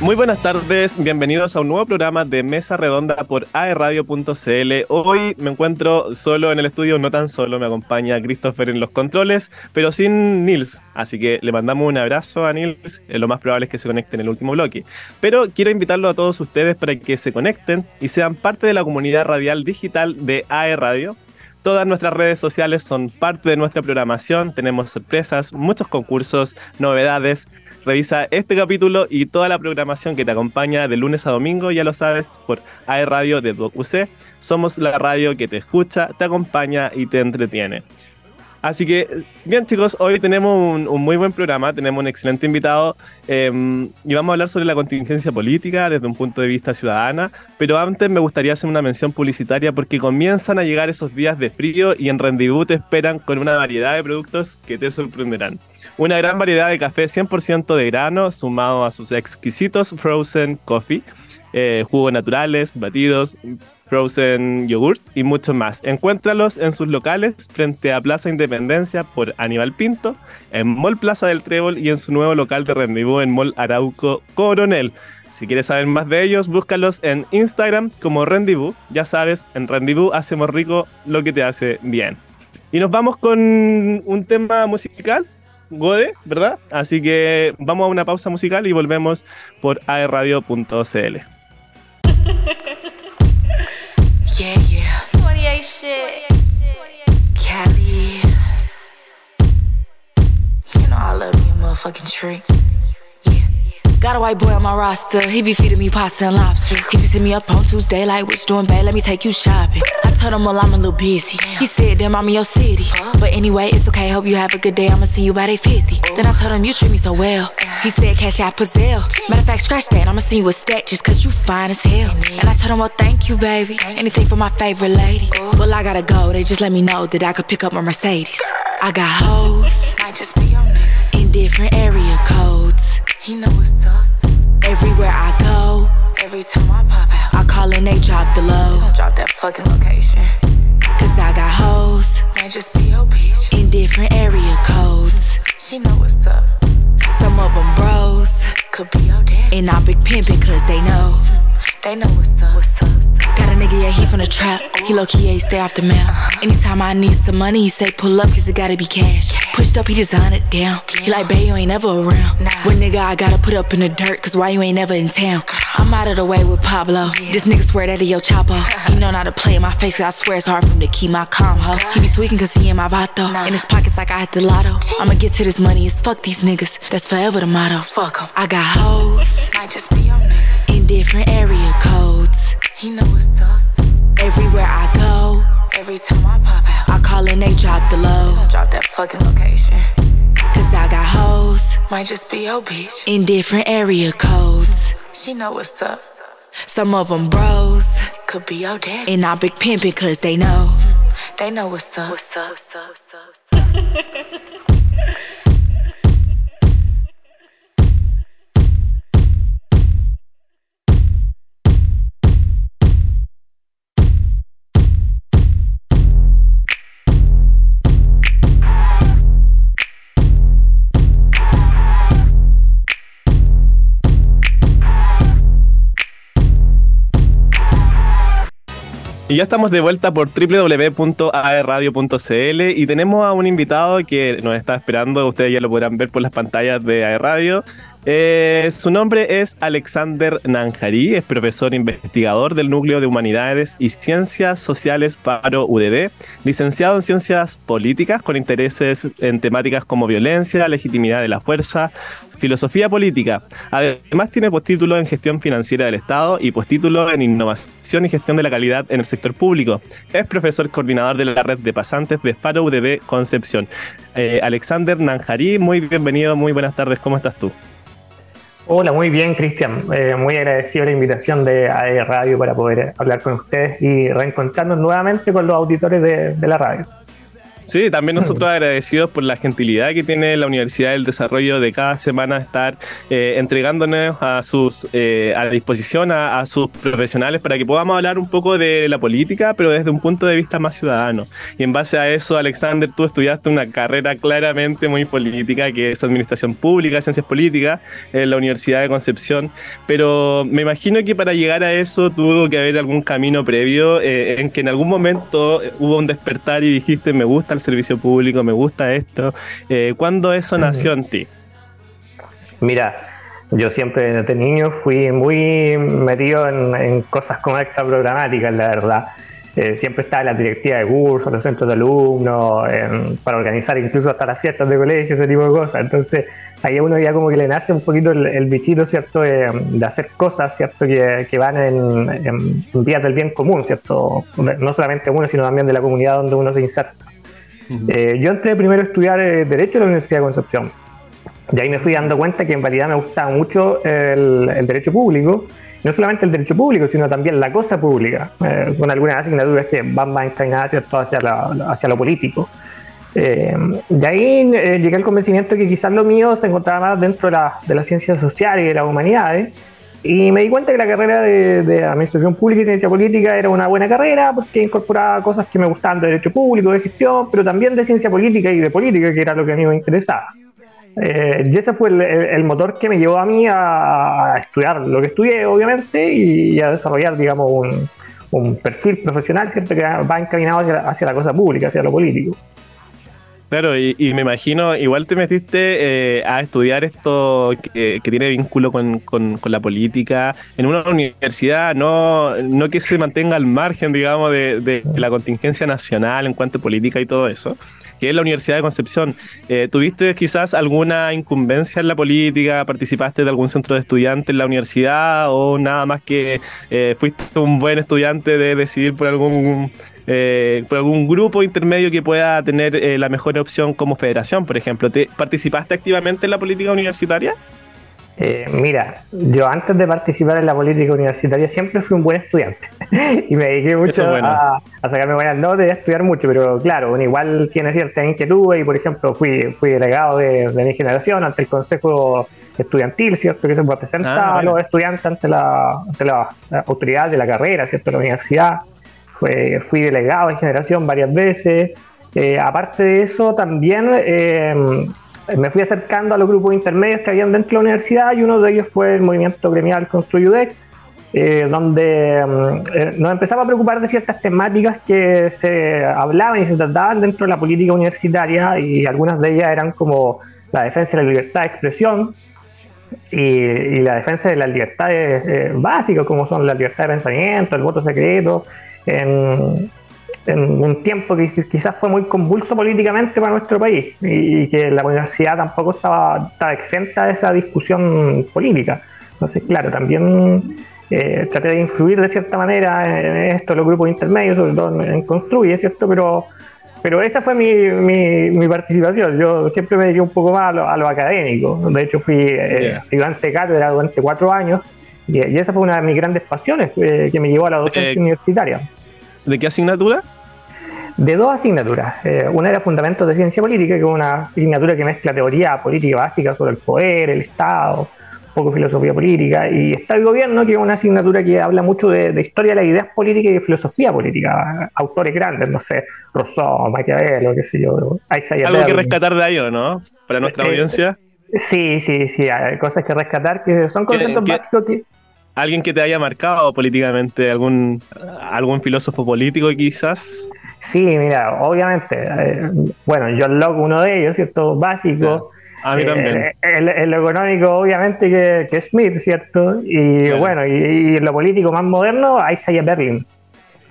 muy buenas tardes, bienvenidos a un nuevo programa de Mesa Redonda por aerradio.cl. Hoy me encuentro solo en el estudio, no tan solo, me acompaña Christopher en los controles, pero sin Nils. Así que le mandamos un abrazo a Nils, lo más probable es que se conecte en el último bloque. Pero quiero invitarlo a todos ustedes para que se conecten y sean parte de la comunidad radial digital de AE Radio. Todas nuestras redes sociales son parte de nuestra programación, tenemos sorpresas, muchos concursos, novedades, Revisa este capítulo y toda la programación que te acompaña de lunes a domingo, ya lo sabes, por AE Radio de UC. Somos la radio que te escucha, te acompaña y te entretiene. Así que, bien chicos, hoy tenemos un, muy buen programa, tenemos un excelente invitado em, y vamos a hablar sobre la contingencia política desde un punto de vista ciudadana, pero antes me gustaría hacer una mención publicitaria porque comienzan a llegar esos días de frío y en Rendezvous te esperan con una variedad de productos que te sorprenderán. Una gran variedad de café 100% de grano sumado a sus exquisitos frozen coffee, eh, jugos naturales, batidos, frozen yogurt y mucho más. Encuéntralos en sus locales frente a Plaza Independencia por Aníbal Pinto, en Mall Plaza del Trébol y en su nuevo local de rendezvous en Mall Arauco Coronel. Si quieres saber más de ellos, búscalos en Instagram como Rendezvous. Ya sabes, en Rendezvous hacemos rico lo que te hace bien. Y nos vamos con un tema musical, Gode, ¿verdad? Así que vamos a una pausa musical y volvemos por aerradio.cl. Yeah, yeah. 28 shit. Cali. You know I love me a motherfucking tree. Got a white boy on my roster, he be feeding me pasta and lobster. He just hit me up on Tuesday, like, what you doing, babe? Let me take you shopping. I told him, well, I'm a little busy. He said, damn, I'm in your city. But anyway, it's okay, hope you have a good day. I'ma see you by day 50. Then I told him, you treat me so well. He said, cash out Pazelle. Matter of fact, scratch that, I'ma see you a stack just cause you fine as hell. And I told him, well, thank you, baby. Anything for my favorite lady. Well, I gotta go, they just let me know that I could pick up my Mercedes. I got hoes, might just be your nigga. In different area codes. He know the low. Don't drop that fucking location. Cause I got hoes, might just be your bitch. In different area codes. She know what's up. Some of them bros, could be your dad. And I big pimpin' cause they know. They know what's up. What's up. Got a nigga, yeah, he from the trap. He low key, yeah, stay off the map. Uh-huh. Anytime I need some money, he say pull up, cause it gotta be cash. Pushed up, he design it down. He like, babe, you ain't never around. When nigga, I gotta put up in the dirt, cause why you ain't never in town? I'm out of the way with Pablo. This nigga swear that he yo chapo. He know not to play in my face, I swear it's hard for him to keep my calm, ho. He be tweaking cause he in my vato. In his pockets like I hit the lotto. I'ma get to this money, it's fuck these niggas. That's forever the motto. Fuck em. I got hoes. Might just be your nigga. In different area codes. He know what's up. Everywhere I go, every time I pop out, I call and they drop the low. Drop that fucking location. Cause I got hoes, might just be your bitch. In different area codes. She know what's up. Some of them bros, could be your dad. And I big pimpin' cause they know. They know what's up. What's up, what's up, what's up. Y ya estamos de vuelta por www.aerradio.cl y tenemos a un invitado que nos está esperando, ustedes ya lo podrán ver por las pantallas de Aerradio. Eh, su nombre es Alexander Nanjarí, es profesor investigador del Núcleo de Humanidades y Ciencias Sociales Paro UDD, licenciado en Ciencias Políticas con intereses en temáticas como violencia, legitimidad de la fuerza, filosofía política. Además tiene postítulo en gestión financiera del Estado y postítulo en innovación y gestión de la calidad en el sector público. Es profesor coordinador de la red de pasantes de Paro UDB Concepción. Eh, Alexander Nanjarí, muy bienvenido, muy buenas tardes, ¿cómo estás tú? Hola, muy bien, Cristian. Eh, muy agradecido la invitación de AE Radio para poder hablar con ustedes y reencontrarnos nuevamente con los auditores de, la radio. Sí, también nosotros agradecidos por la gentilidad que tiene la Universidad del Desarrollo de cada semana estar eh, entregándonos a sus eh, a disposición a, sus profesionales para que podamos hablar un poco de la política, pero desde un punto de vista más ciudadano. Y en base a eso, Alexander, tú estudiaste una carrera claramente muy política, que es Administración Pública, Ciencias Políticas, en la Universidad de Concepción. Pero me imagino que para llegar a eso tuvo que haber algún camino previo eh, en que en algún momento hubo un despertar y dijiste, me gusta el servicio público, me gusta esto. Eh, ¿Cuándo eso nació en ti? Mira, yo siempre desde niño fui muy metido en, cosas como esta programática, la verdad. Eh, siempre estaba en la directiva de cursos, los centros de alumnos, para organizar incluso hasta las fiestas de colegio, ese tipo de cosas. Entonces, ahí a uno ya como que le nace un poquito el, bichito, ¿cierto? De, hacer cosas, ¿cierto? Que, van en, en, vías del bien común, ¿cierto? No solamente uno, sino también de la comunidad donde uno se inserta. Eh, yo entré primero a estudiar eh, Derecho en la Universidad de Concepción. Y ahí me fui dando cuenta que en realidad me gustaba mucho el, derecho público, no solamente el derecho público, sino también la cosa pública, eh, con algunas asignaturas que van más encaminadas hacia, hacia lo político. y ahí llegué al convencimiento que quizás lo mío se encontraba más dentro de, de las ciencias sociales y de las humanidades, y me di cuenta que la carrera de, Administración Pública y Ciencia Política era una buena carrera porque incorporaba cosas que me gustaban de Derecho Público, de gestión, pero también de Ciencia Política y de Política, que era lo que a mí me interesaba. Eh, y ese fue el, motor que me llevó a mí a, estudiar lo que estudié, obviamente, y, a desarrollar, digamos, un, perfil profesional, ¿cierto? Que va encaminado hacia la cosa pública, hacia lo político. Claro, y, me imagino, igual te metiste eh, a estudiar esto que, tiene vínculo con, la política en una universidad, no, no que se mantenga al margen, digamos, de, la contingencia nacional en cuanto a política y todo eso, que es la Universidad de Concepción. Eh, ¿Tuviste quizás alguna incumbencia en la política? ¿Participaste de algún centro de estudiantes en la universidad o nada más que eh, fuiste un buen estudiante de decidir por algún eh, por algún grupo intermedio que pueda tener eh, la mejor opción como federación, por ejemplo. ¿Te participaste activamente en la política universitaria? Eh, mira, yo antes de participar en la política universitaria siempre fui un buen estudiante y me dediqué mucho a, sacarme buenas notas y a estudiar mucho, pero claro, igual tiene cierta inquietud y por ejemplo fui, fui delegado de, mi generación ante el consejo estudiantil, ¿cierto? Que se presenta ah, a los estudiantes ante la, ante la autoridad de la carrera, ¿cierto? La universidad fui delegado de generación varias veces. Eh, aparte de eso, también eh, me fui acercando a los grupos intermedios que habían dentro de la universidad y uno de ellos fue el movimiento gremial Construyudec, eh, donde mm, nos empezaba a preocupar de ciertas temáticas que se hablaban y se trataban dentro de la política universitaria y algunas de ellas eran como la defensa de la libertad de expresión, y, la defensa de las libertades básicas, como son la libertad de pensamiento, el voto secreto, en, un tiempo que quizás fue muy convulso políticamente para nuestro país y, que la universidad tampoco estaba, exenta de esa discusión política. Entonces, claro, también eh, traté de influir de cierta manera en esto, los grupos intermedios, sobre todo en, Construye, ¿cierto? Pero, pero esa fue mi, mi, participación. Yo siempre me dediqué un poco más a lo, académico. De hecho, fui eh, ayudante de cátedra durante cuatro años y, esa fue una de mis grandes pasiones eh, que me llevó a la docencia eh, universitaria. ¿De qué asignatura? De dos asignaturas. Eh, una era Fundamentos de Ciencia Política, que es una asignatura que mezcla teoría política básica sobre el poder, el Estado, un poco filosofía política, y Estado y Gobierno, que es una asignatura que habla mucho de, historia de las ideas políticas y de filosofía política. Autores grandes, no sé, Rousseau, Maquiavelo, qué sé yo. Algo que rescatar de ahí, ¿no? Para nuestra audiencia. Sí, sí, sí, hay cosas que rescatar que son conceptos básicos que alguien que te haya marcado políticamente, algún, algún filósofo político quizás. Sí, mira, obviamente, eh, bueno, John Locke, uno de ellos, ¿cierto? Básico. A mí también. Eh, el, económico, obviamente, que, que Smith, ¿cierto? Y bueno, y, lo político más moderno, Isaiah Berlin,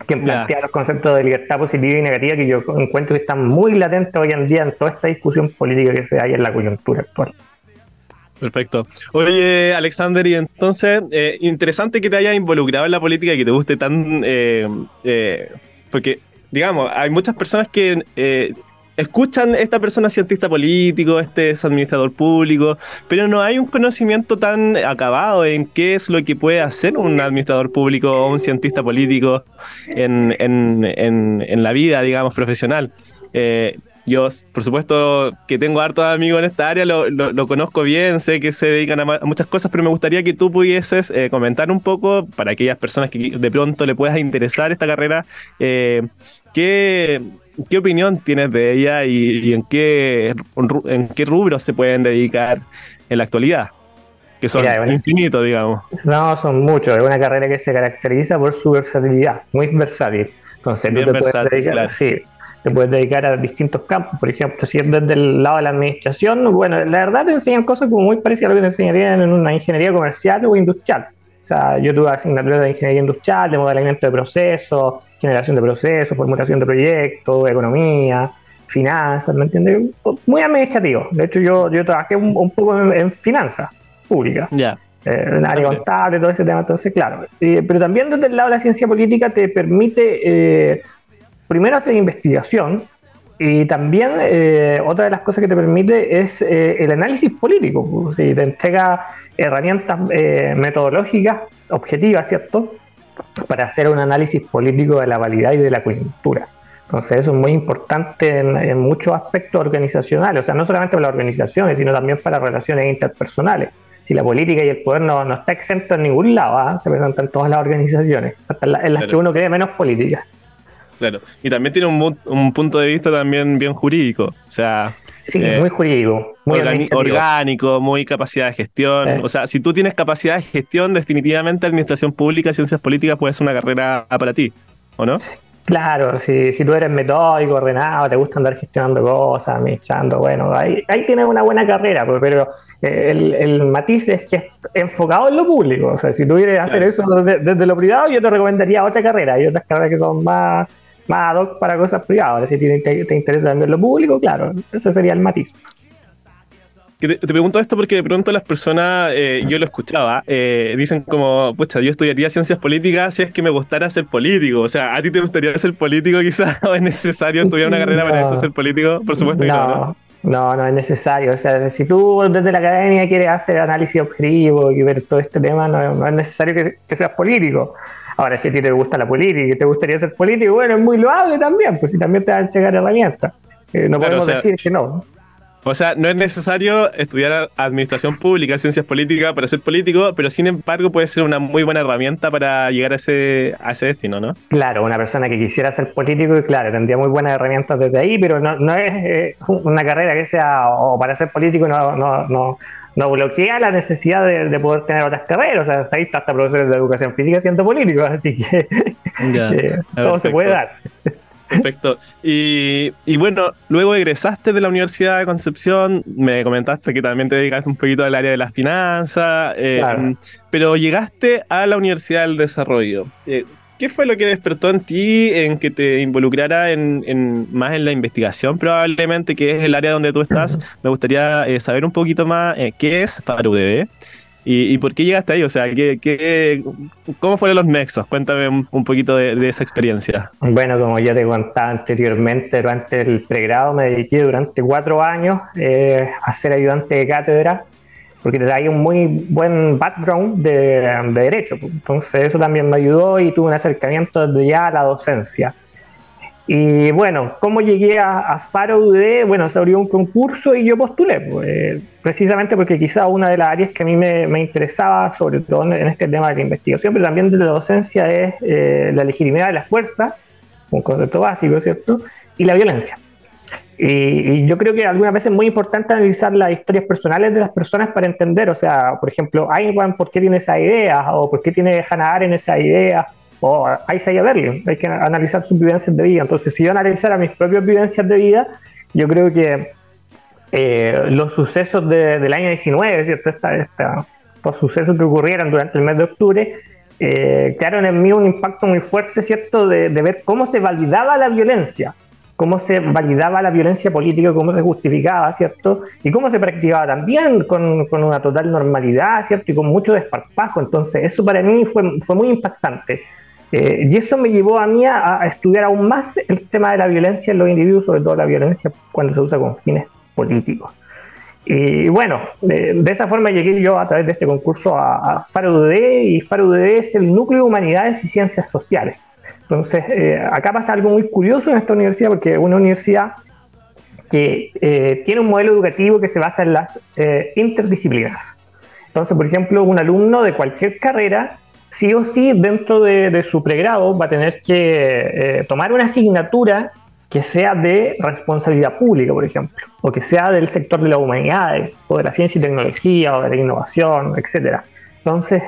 quien plantea los conceptos de libertad positiva y negativa que yo encuentro que están muy latentes hoy en día en toda esta discusión política que se hay en la coyuntura actual. Perfecto. Oye, Alexander, y entonces, eh, interesante que te hayas involucrado en la política y que te guste tan... Eh, eh, porque, digamos, hay muchas personas que escuchan esta persona cientista político, este es administrador público, pero no hay un conocimiento tan acabado en qué es lo que puede hacer un administrador público o un cientista político en, en, en, en la vida, digamos, profesional. Yo, por supuesto, que tengo hartos amigos en esta área, lo, lo, conozco bien, sé que se dedican a, muchas cosas, pero me gustaría que tú pudieses eh, comentar un poco, para aquellas personas que de pronto le puedas interesar esta carrera, eh, ¿qué, ¿qué, opinión tienes de ella y, en, qué, en qué rubros se pueden dedicar en la actualidad? Que son infinitos, digamos. No, son muchos. Es una carrera que se caracteriza por su versatilidad, muy versátil. Entonces, tú te puedes dedicar, sí, te puedes dedicar a distintos campos. Por ejemplo, si es desde el lado de la administración, bueno, la verdad te enseñan cosas como muy parecidas a lo que te enseñarían en una ingeniería comercial o industrial. O sea, yo tuve asignaturas de ingeniería industrial, de modelamiento de procesos, generación de procesos, formulación de proyectos, economía, finanzas, ¿me entiendes? Muy administrativo. De hecho, yo, yo trabajé un, poco en, finanzas públicas. Ya. Eh, en área contable, todo ese tema. Entonces, claro. pero también desde el lado de la ciencia política te permite eh, primero hacer investigación y también eh, otra de las cosas que te permite es eh, el análisis político. Si te entrega herramientas eh, metodológicas objetivas, ¿cierto? Para hacer un análisis político de la validad y de la coyuntura. Entonces eso es muy importante en, muchos aspectos organizacionales, o sea, no solamente para las organizaciones, sino también para las relaciones interpersonales. Si la política y el poder no, está exento en ningún lado, ¿ah? se presentan en todas las organizaciones, hasta en las que uno cree menos políticas. Claro. Y también tiene un, un punto de vista también bien jurídico. O sea. Sí, eh, muy jurídico. Muy orgánico, muy capacidad de gestión. O sea, si tú tienes capacidad de gestión, definitivamente administración pública, ciencias políticas puede ser una carrera para ti, ¿o no? Claro, si, si tú eres metódico, ordenado, te gusta andar gestionando cosas, administrando, bueno, ahí, ahí tienes una buena carrera, pues, pero eh, el, el, matiz es que es enfocado en lo público. O sea, si tú quieres hacer eso desde, desde, lo privado, yo te recomendaría otra carrera. Hay otras carreras que son más más ad hoc para cosas privadas. Si te, te interesa también lo público, claro, ese sería el matiz. Te, pregunto esto porque de pronto las personas, eh, yo lo escuchaba, eh, dicen como, pucha, yo estudiaría ciencias políticas si es que me gustara ser político. O sea, ¿a ti te gustaría ser político quizás? ¿O es necesario estudiar una carrera para eso, ser político? Por supuesto que no, no. No, es necesario. O sea, si tú desde la academia quieres hacer análisis objetivo y ver todo este tema, no, es necesario que, que seas político. Ahora, si a ti te gusta la política y te gustaría ser político, bueno, es muy loable también, pues si también te van a llegar herramientas. Eh, no podemos decir que no. O sea, no es necesario estudiar administración pública, ciencias políticas para ser político, pero sin embargo puede ser una muy buena herramienta para llegar a ese, a ese destino, ¿no? Claro, una persona que quisiera ser político, claro, tendría muy buenas herramientas desde ahí, pero no, no es eh, una carrera que sea, o para ser político no, no, no, no bloquea la necesidad de, poder tener otras carreras. O sea, ahí está hasta profesores de educación física siendo políticos, así que eh, todo se puede dar. Perfecto. Y, bueno, luego egresaste de la Universidad de Concepción, me comentaste que también te dedicaste un poquito al área de las finanzas, eh, pero llegaste a la Universidad del Desarrollo. Eh, ¿Qué fue lo que despertó en ti en que te involucrara en, más en la investigación probablemente, que es el área donde tú estás? Me gustaría eh, saber un poquito más qué es para UDB y, por qué llegaste ahí. O sea, ¿qué, qué, cómo fueron los nexos? Cuéntame un, poquito de, esa experiencia. Bueno, como ya te contaba anteriormente, durante el pregrado me dediqué durante cuatro años eh, a ser ayudante de cátedra porque te traía un muy buen background de, derecho. Pues. Entonces eso también me ayudó y tuve un acercamiento desde ya a la docencia. Y bueno, ¿cómo llegué a, Faro UD? Bueno, se abrió un concurso y yo postulé, pues, precisamente porque quizá una de las áreas que a mí me, interesaba, sobre todo en, este tema de la investigación, pero también de la docencia, es eh, la legitimidad de la fuerza, un concepto básico, ¿cierto? Y la violencia. Y, yo creo que algunas veces es muy importante analizar las historias personales de las personas para entender, o sea, por ejemplo, Ayn ¿por qué tiene esa idea? ¿O por qué tiene Hannah Arendt esa idea? Hay que analizar sus vivencias de vida. Entonces, si yo analizara mis propias vivencias de vida, yo creo que eh, los sucesos del año 19, ¿cierto? Esta, los sucesos que ocurrieron durante el mes de octubre, eh, crearon en mí un impacto muy fuerte, ¿cierto? de ver cómo se validaba la violencia cómo se validaba la violencia política, cómo se justificaba, ¿cierto? Y cómo se practicaba también con, con una total normalidad, ¿cierto? Y con mucho desparpajo. Entonces, eso para mí fue, fue muy impactante. Eh, y eso me llevó a mí a, estudiar aún más el tema de la violencia en los individuos, sobre todo la violencia cuando se usa con fines políticos. Y bueno, de, esa forma llegué yo a través de este concurso a, a FARUD y FARUD es el Núcleo de Humanidades y Ciencias Sociales. Entonces, eh, acá pasa algo muy curioso en esta universidad, porque es una universidad que eh, tiene un modelo educativo que se basa en las eh, interdisciplinas. Entonces, por ejemplo, un alumno de cualquier carrera, sí o sí, dentro de, su pregrado, va a tener que eh, tomar una asignatura que sea de responsabilidad pública, por ejemplo, o que sea del sector de la humanidades, o de la ciencia y tecnología, o de la innovación, etcétera. Entonces,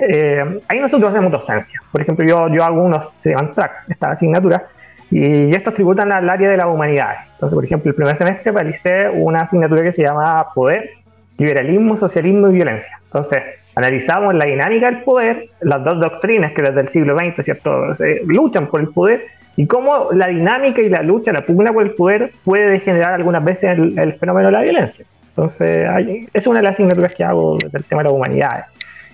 ahí nosotros hacemos docencia. Por ejemplo, yo, yo hago unos, se llaman track, esta asignatura, y estos tributan al área de las humanidades. Entonces, por ejemplo, el primer semestre realicé una asignatura que se llama Poder, Liberalismo, Socialismo y Violencia. Entonces, analizamos la dinámica del poder, las dos doctrinas que desde el siglo XX ¿cierto? luchan por el poder y cómo la dinámica y la lucha, la pugna por el poder puede degenerar algunas veces el, fenómeno de la violencia. Entonces, es una de las asignaturas que hago del tema de las humanidades.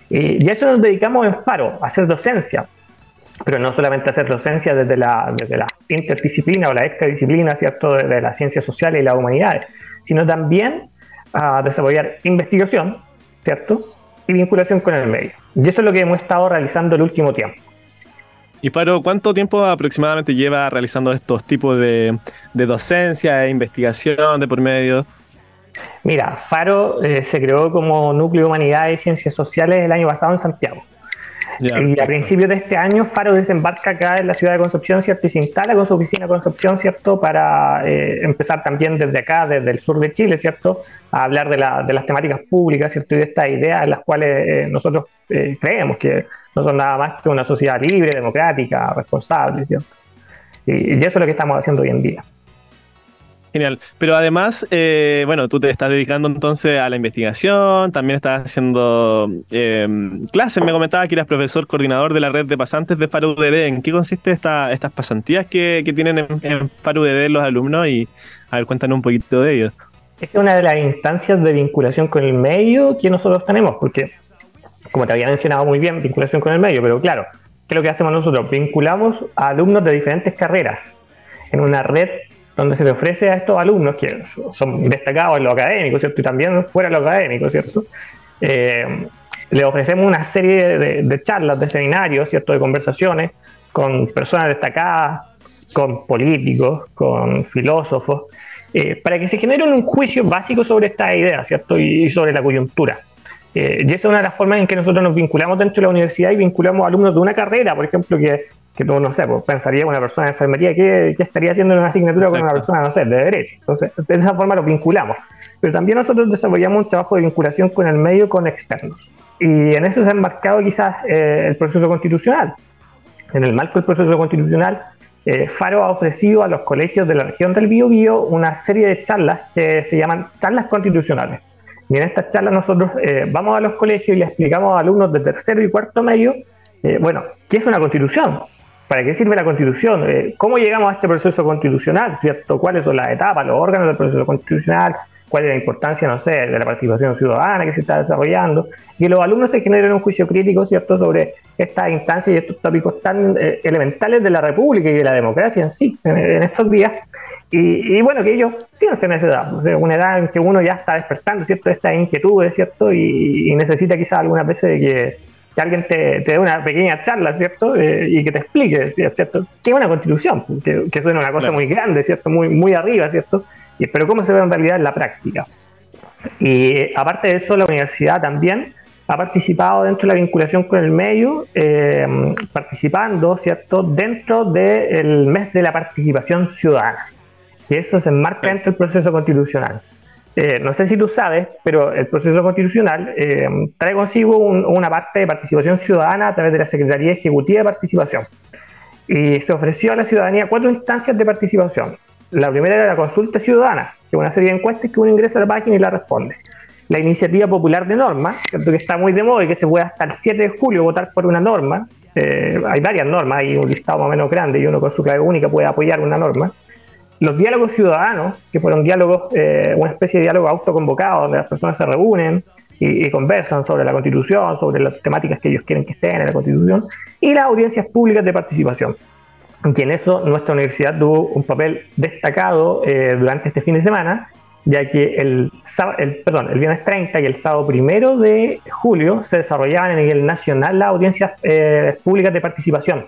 Y, y a eso nos dedicamos en Faro, a hacer docencia pero no solamente hacer docencia desde la, desde la interdisciplina o la extradisciplina, ¿cierto?, de, las ciencias sociales y las humanidades, sino también a desarrollar investigación, ¿cierto?, y vinculación con el medio. Y eso es lo que hemos estado realizando el último tiempo. Y Paro, ¿cuánto tiempo aproximadamente lleva realizando estos tipos de, de docencia e investigación de por medio? Mira, Faro eh, se creó como Núcleo de Humanidades y Ciencias Sociales el año pasado en Santiago y a principios de este año, Faro desembarca acá en la ciudad de Concepción, ¿cierto? Y se instala con su oficina Concepción, ¿cierto? Para eh, empezar también desde acá, desde el sur de Chile, ¿cierto? A hablar de, las temáticas públicas, ¿cierto? Y de estas ideas en las cuales eh, nosotros eh, creemos que no son nada más que una sociedad libre, democrática, responsable, ¿cierto? y eso es lo que estamos haciendo hoy en día. Genial. Pero además, eh, bueno, tú te estás dedicando entonces a la investigación, también estás haciendo eh, clases. Me comentaba que eras profesor coordinador de la red de pasantes de FARUDD. ¿En qué consiste esta, estas pasantías que, tienen en, en FARUDD los alumnos? Y a ver, cuéntanos un poquito de ellos. Es una de las instancias de vinculación con el medio que nosotros tenemos, porque, como te había mencionado muy bien, vinculación con el medio, pero claro, ¿qué es lo que hacemos nosotros? Vinculamos a alumnos de diferentes carreras en una red donde se le ofrece a estos alumnos que son destacados en lo académico, ¿cierto? Y también fuera de lo académico, ¿cierto? Eh, le ofrecemos una serie de, charlas, de seminarios, ¿cierto? De conversaciones con personas destacadas, con políticos, con filósofos, eh, para que se genere un juicio básico sobre esta idea, ¿cierto? Y, sobre la coyuntura. Eh, y esa es una de las formas en que nosotros nos vinculamos dentro de la universidad y vinculamos alumnos de una carrera, por ejemplo, que que no sé, pues, pensaría una persona de enfermería, ¿qué, estaría haciendo en una asignatura con una persona, no sé, de derecho? Entonces, de esa forma lo vinculamos. Pero también nosotros desarrollamos un trabajo de vinculación con el medio, con externos. Y en eso se ha enmarcado quizás eh, el proceso constitucional. En el marco del proceso constitucional, eh, Faro ha ofrecido a los colegios de la región del Biobío una serie de charlas que se llaman charlas constitucionales. Y en estas charlas nosotros eh, vamos a los colegios y les explicamos a alumnos de tercero y cuarto medio, bueno, ¿qué es una constitución? ¿Para qué sirve la constitución? Eh, ¿Cómo llegamos a este proceso constitucional? ¿cierto? ¿Cuáles son las etapas, los órganos del proceso constitucional? ¿Cuál es la importancia, no sé, de la participación ciudadana que se está desarrollando? Y que los alumnos se generen un juicio crítico, ¿cierto?, sobre estas instancias y estos tópicos tan eh, elementales de la República y de la democracia en sí, en, estos días. Y, bueno, que ellos piensen en esa edad, una edad en que uno ya está despertando, ¿cierto?, estas inquietudes, ¿cierto?, y, y necesita quizás algunas veces que que alguien te, te dé una pequeña charla, ¿cierto? Eh, y que te explique, ¿cierto? ¿Qué es una constitución? Que, que suena una cosa muy grande, ¿cierto? Muy, muy arriba, ¿cierto? Y, pero ¿cómo se ve en realidad en la práctica? Y aparte de eso, la universidad también ha participado dentro de la vinculación con el medio, eh, participando, ¿cierto?, dentro del mes de la participación ciudadana. Eso se enmarca dentro del proceso constitucional. Eh, no sé si tú sabes, pero el proceso constitucional eh, trae consigo una parte de participación ciudadana a través de la Secretaría Ejecutiva de Participación. Y se ofreció a la ciudadanía cuatro instancias de participación. La primera era la consulta ciudadana, que es una serie de encuestas que uno ingresa a la página y la responde. La iniciativa popular de norma, que está muy de moda y que se puede hasta el 7 de julio votar por una norma. Eh, hay varias normas, hay un listado más o menos grande y uno con su clave única puede apoyar una norma los diálogos ciudadanos, que fueron diálogos, eh, una especie de diálogo autoconvocado, donde las personas se reúnen y, conversan sobre la constitución, sobre las temáticas que ellos quieren que estén en la constitución, y las audiencias públicas de participación. Y en eso nuestra universidad tuvo un papel destacado eh, durante este fin de semana, ya que el, perdón, el viernes 30 y el sábado primero de julio se desarrollaban a nivel nacional las audiencias eh, públicas de participación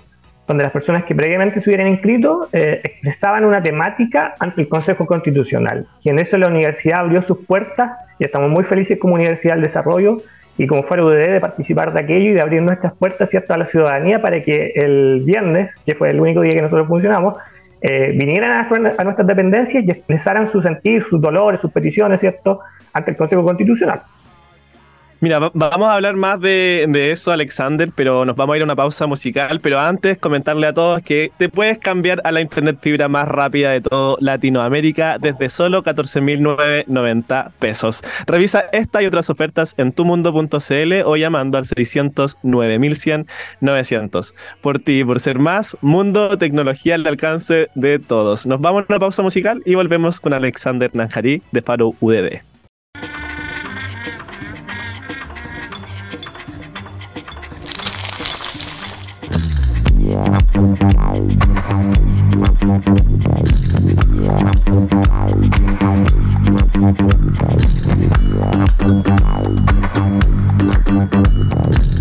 donde las personas que previamente se hubieran inscrito eh, expresaban una temática ante el Consejo Constitucional. Y en eso la universidad abrió sus puertas y estamos muy felices como Universidad del Desarrollo y como Faro UDD de participar de aquello y de abrir nuestras puertas ¿cierto? a la ciudadanía para que el viernes, que fue el único día que nosotros funcionamos, eh, vinieran a, nuestras dependencias y expresaran su sentir, sus dolores, sus peticiones, ¿cierto?, ante el Consejo Constitucional. Mira, vamos a hablar más de, eso, Alexander, pero nos vamos a ir a una pausa musical. Pero antes, comentarle a todos que te puedes cambiar a la internet fibra más rápida de todo Latinoamérica desde solo 14.990 pesos. Revisa esta y otras ofertas en tumundo.cl o llamando al 600 9100 900. Por ti, por ser más, mundo, tecnología al alcance de todos. Nos vamos a una pausa musical y volvemos con Alexander Nanjarí de Faro UDD. Thank you.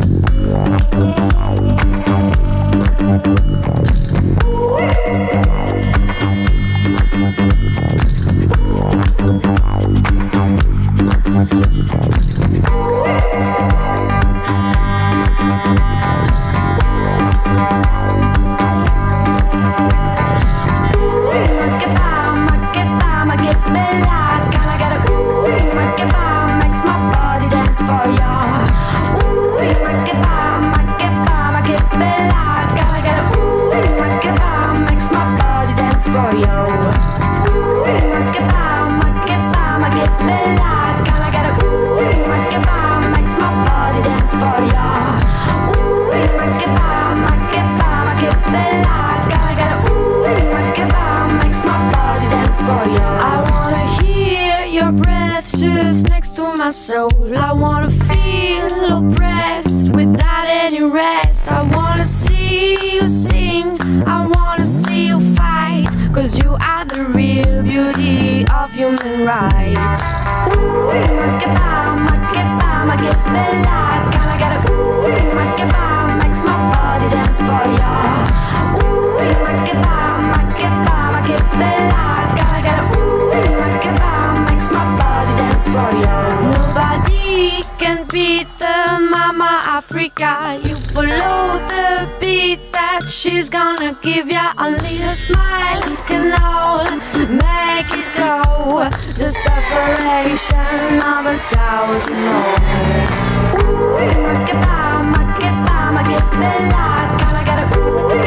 bella. Separation of a thousand more. Ooh, make it bam, make it bam, make it bella. Gotta get a ooh,